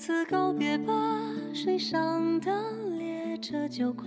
此告别吧，水上的列车就快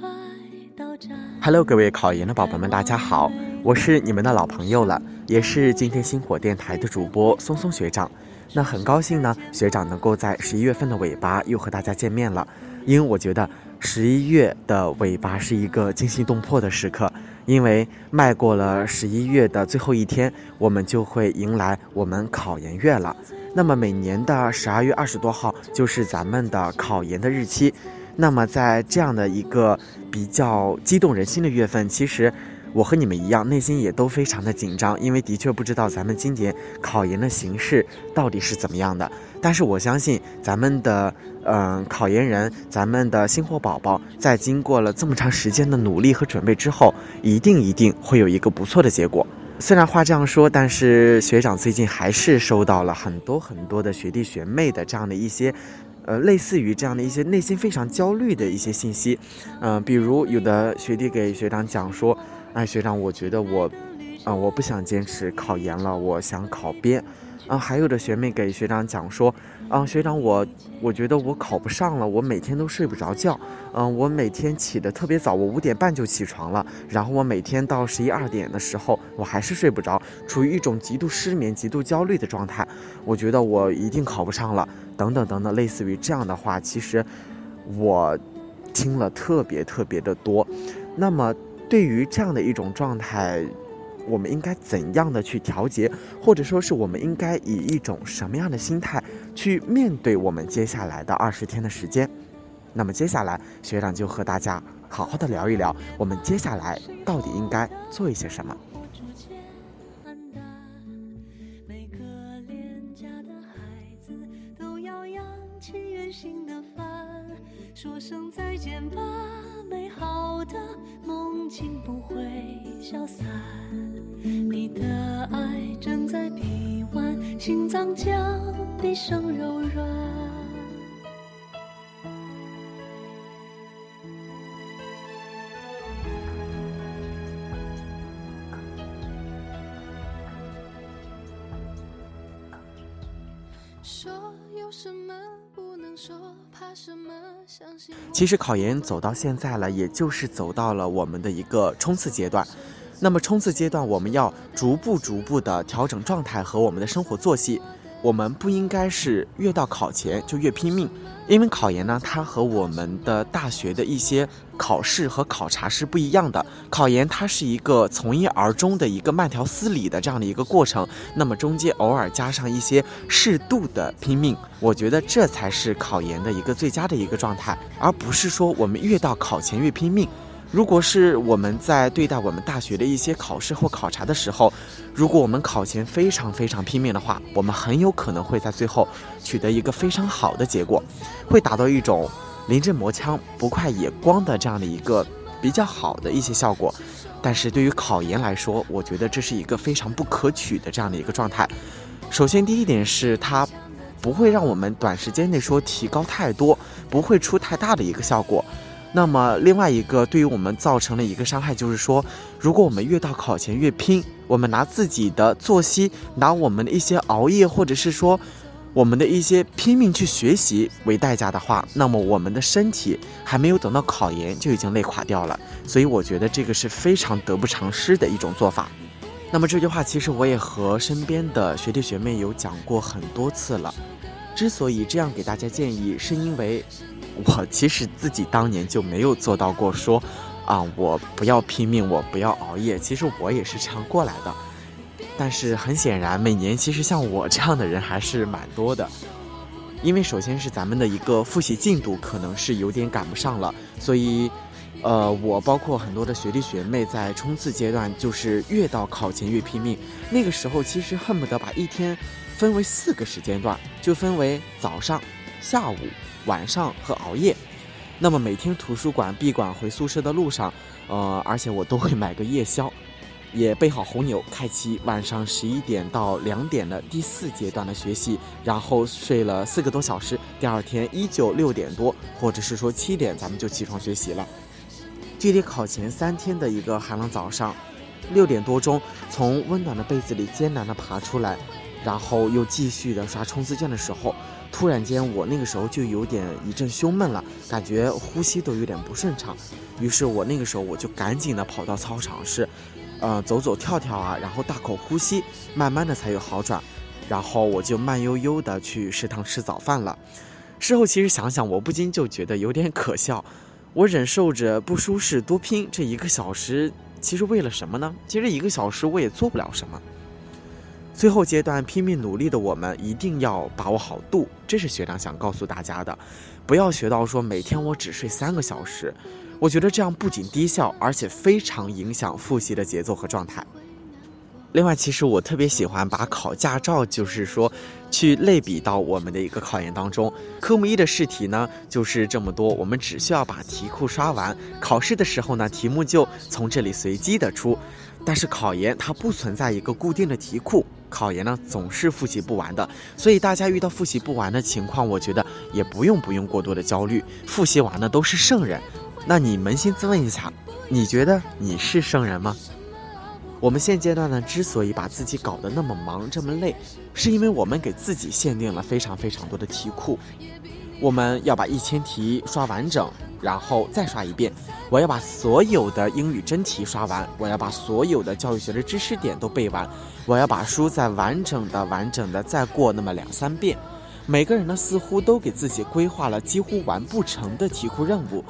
到站。Hello，各位考研的宝宝们，大家好，我是你们的老朋友了，也是今天星火电台的主播松松学长。那很高兴呢，学长能够在十一月份的尾巴又和大家见面了，因为我觉得十一月的尾巴是一个惊心动魄的时刻。因为迈过了十一月的最后一天，我们就会迎来我们考研月了。那么每年的十二月二十多号就是咱们的考研的日期。那么在这样的一个比较激动人心的月份，其实。我和你们一样，内心也都非常的紧张，因为的确不知道咱们今年考研的形式到底是怎么样的。但是我相信咱们的嗯考研人，咱们的星火宝宝，在经过了这么长时间的努力和准备之后，一定一定会有一个不错的结果。虽然话这样说，但是学长最近还是收到了很多很多的学弟学妹的这样的一些，呃，类似于这样的一些内心非常焦虑的一些信息。嗯，比如有的学弟给学长讲说。哎，学长，我觉得我，啊，我不想坚持考研了，我想考编。啊，还有的学妹给学长讲说，啊，学长，我我觉得我考不上了，我每天都睡不着觉。嗯，我每天起得特别早，我五点半就起床了，然后我每天到十一二点的时候，我还是睡不着，处于一种极度失眠、极度焦虑的状态。我觉得我一定考不上了，等等等等，类似于这样的话，其实我听了特别特别的多。那么。对于这样的一种状态，我们应该怎样的去调节，或者说是我们应该以一种什么样的心态去面对我们接下来的二十天的时间？那么接下来学长就和大家好好的聊一聊，我们接下来到底应该做一些什么。说声再见吧，好的梦境不会消散。你的爱正在臂弯，心脏将闭上柔软。说有什么不能说，其实考研走到现在了，也就是走到了我们的一个冲刺阶段。那么冲刺阶段，我们要逐步逐步的调整状态和我们的生活作息。我们不应该是越到考前就越拼命。因为考研呢，它和我们的大学的一些考试和考察是不一样的。考研它是一个从一而终的一个慢条斯理的这样的一个过程，那么中间偶尔加上一些适度的拼命，我觉得这才是考研的一个最佳的一个状态，而不是说我们越到考前越拼命。如果是我们在对待我们大学的一些考试或考察的时候，如果我们考前非常非常拼命的话，我们很有可能会在最后取得一个非常好的结果，会达到一种临阵磨枪不快也光的这样的一个比较好的一些效果。但是对于考研来说，我觉得这是一个非常不可取的这样的一个状态。首先，第一点是它不会让我们短时间内说提高太多，不会出太大的一个效果。那么另外一个对于我们造成了一个伤害，就是说，如果我们越到考前越拼，我们拿自己的作息，拿我们的一些熬夜，或者是说，我们的一些拼命去学习为代价的话，那么我们的身体还没有等到考研就已经累垮掉了。所以我觉得这个是非常得不偿失的一种做法。那么这句话其实我也和身边的学弟学妹有讲过很多次了。之所以这样给大家建议，是因为。我其实自己当年就没有做到过，说，啊，我不要拼命，我不要熬夜。其实我也是这样过来的，但是很显然，每年其实像我这样的人还是蛮多的。因为首先是咱们的一个复习进度可能是有点赶不上了，所以，呃，我包括很多的学弟学妹在冲刺阶段，就是越到考前越拼命。那个时候其实恨不得把一天分为四个时间段，就分为早上、下午。晚上和熬夜，那么每天图书馆闭馆回宿舍的路上，呃，而且我都会买个夜宵，也备好红牛，开启晚上十一点到两点的第四阶段的学习，然后睡了四个多小时，第二天依旧六点多或者是说七点咱们就起床学习了。距离考前三天的一个寒冷早上，六点多钟从温暖的被子里艰难的爬出来，然后又继续的刷冲刺卷的时候。突然间我那个时候就有点一阵胸闷了，感觉呼吸都有点不顺畅。于是我那个时候我就赶紧的跑到操场是，呃，走走跳跳啊，然后大口呼吸，慢慢的才有好转。然后我就慢悠悠的去食堂吃早饭了。事后其实想想，我不禁就觉得有点可笑。我忍受着不舒适多拼这一个小时，其实为了什么呢？其实一个小时我也做不了什么。最后阶段拼命努力的我们，一定要把握好度，这是学长想告诉大家的。不要学到说每天我只睡三个小时，我觉得这样不仅低效，而且非常影响复习的节奏和状态。另外，其实我特别喜欢把考驾照，就是说，去类比到我们的一个考研当中。科目一的试题呢，就是这么多，我们只需要把题库刷完。考试的时候呢，题目就从这里随机的出。但是考研它不存在一个固定的题库，考研呢总是复习不完的。所以大家遇到复习不完的情况，我觉得也不用不用过多的焦虑。复习完的都是圣人。那你扪心自问一下，你觉得你是圣人吗？我们现阶段呢，之所以把自己搞得那么忙、这么累，是因为我们给自己限定了非常非常多的题库。我们要把一千题刷完整，然后再刷一遍。我要把所有的英语真题刷完，我要把所有的教育学的知识点都背完，我要把书再完整的、完整的再过那么两三遍。每个人呢，似乎都给自己规划了几乎完不成的题库任务。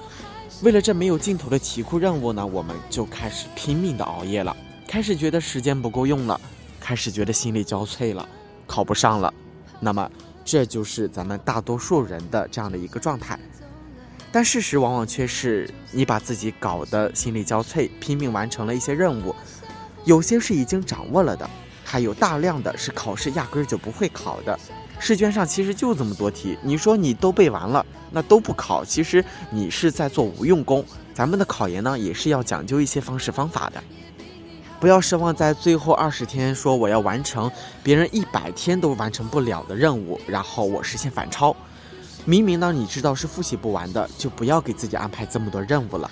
为了这没有尽头的题库任务呢，我们就开始拼命的熬夜了。开始觉得时间不够用了，开始觉得心力交瘁了，考不上了，那么这就是咱们大多数人的这样的一个状态。但事实往往却是你把自己搞得心力交瘁，拼命完成了一些任务，有些是已经掌握了的，还有大量的是考试压根儿就不会考的。试卷上其实就这么多题，你说你都背完了，那都不考，其实你是在做无用功。咱们的考研呢，也是要讲究一些方式方法的。不要奢望在最后二十天说我要完成别人一百天都完成不了的任务，然后我实现反超。明明呢你知道是复习不完的，就不要给自己安排这么多任务了。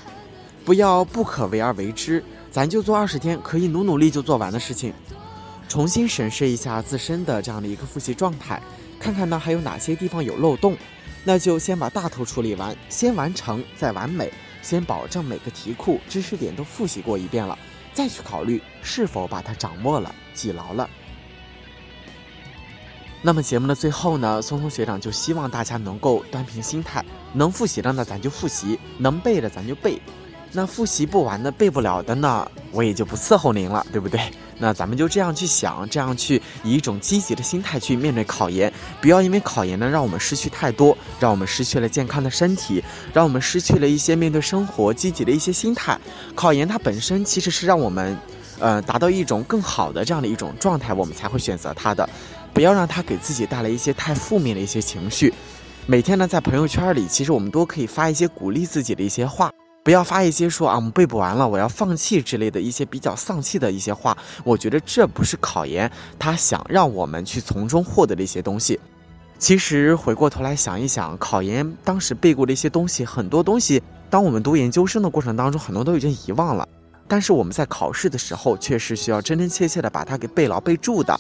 不要不可为而为之，咱就做二十天可以努努力就做完的事情。重新审视一下自身的这样的一个复习状态，看看呢还有哪些地方有漏洞，那就先把大头处理完，先完成再完美，先保证每个题库知识点都复习过一遍了。再去考虑是否把它掌握了、记牢了。那么节目的最后呢，松松学长就希望大家能够端平心态，能复习的呢咱就复习，能背的咱就背。那复习不完的、背不了的呢，我也就不伺候您了，对不对？那咱们就这样去想，这样去以一种积极的心态去面对考研，不要因为考研呢让我们失去太多，让我们失去了健康的身体，让我们失去了一些面对生活积极的一些心态。考研它本身其实是让我们，呃，达到一种更好的这样的一种状态，我们才会选择它的。不要让它给自己带来一些太负面的一些情绪。每天呢，在朋友圈里，其实我们都可以发一些鼓励自己的一些话。不要发一些说啊，我们背不完了，我要放弃之类的一些比较丧气的一些话。我觉得这不是考研他想让我们去从中获得的一些东西。其实回过头来想一想，考研当时背过的一些东西，很多东西，当我们读研究生的过程当中，很多都已经遗忘了。但是我们在考试的时候，确实需要真真切切的把它给背牢背住的。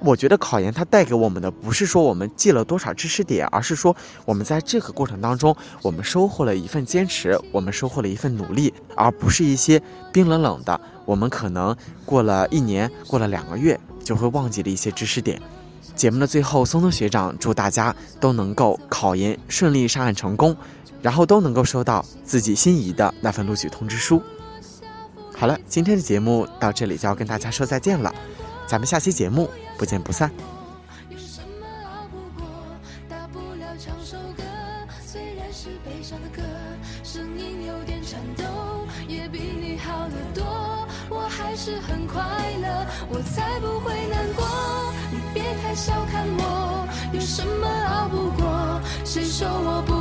我觉得考研它带给我们的不是说我们记了多少知识点，而是说我们在这个过程当中，我们收获了一份坚持，我们收获了一份努力，而不是一些冰冷冷的，我们可能过了一年，过了两个月就会忘记的一些知识点。节目的最后，松松学长祝大家都能够考研顺利上岸成功，然后都能够收到自己心仪的那份录取通知书。好了，今天的节目到这里就要跟大家说再见了。咱们下期节目不见不散。有什么熬不过，大不了唱首歌，虽然是悲伤的歌，声音有点颤抖，也比你好得多。我还是很快乐，我才不会难过。你别太小看我，有什么熬不过？谁说我不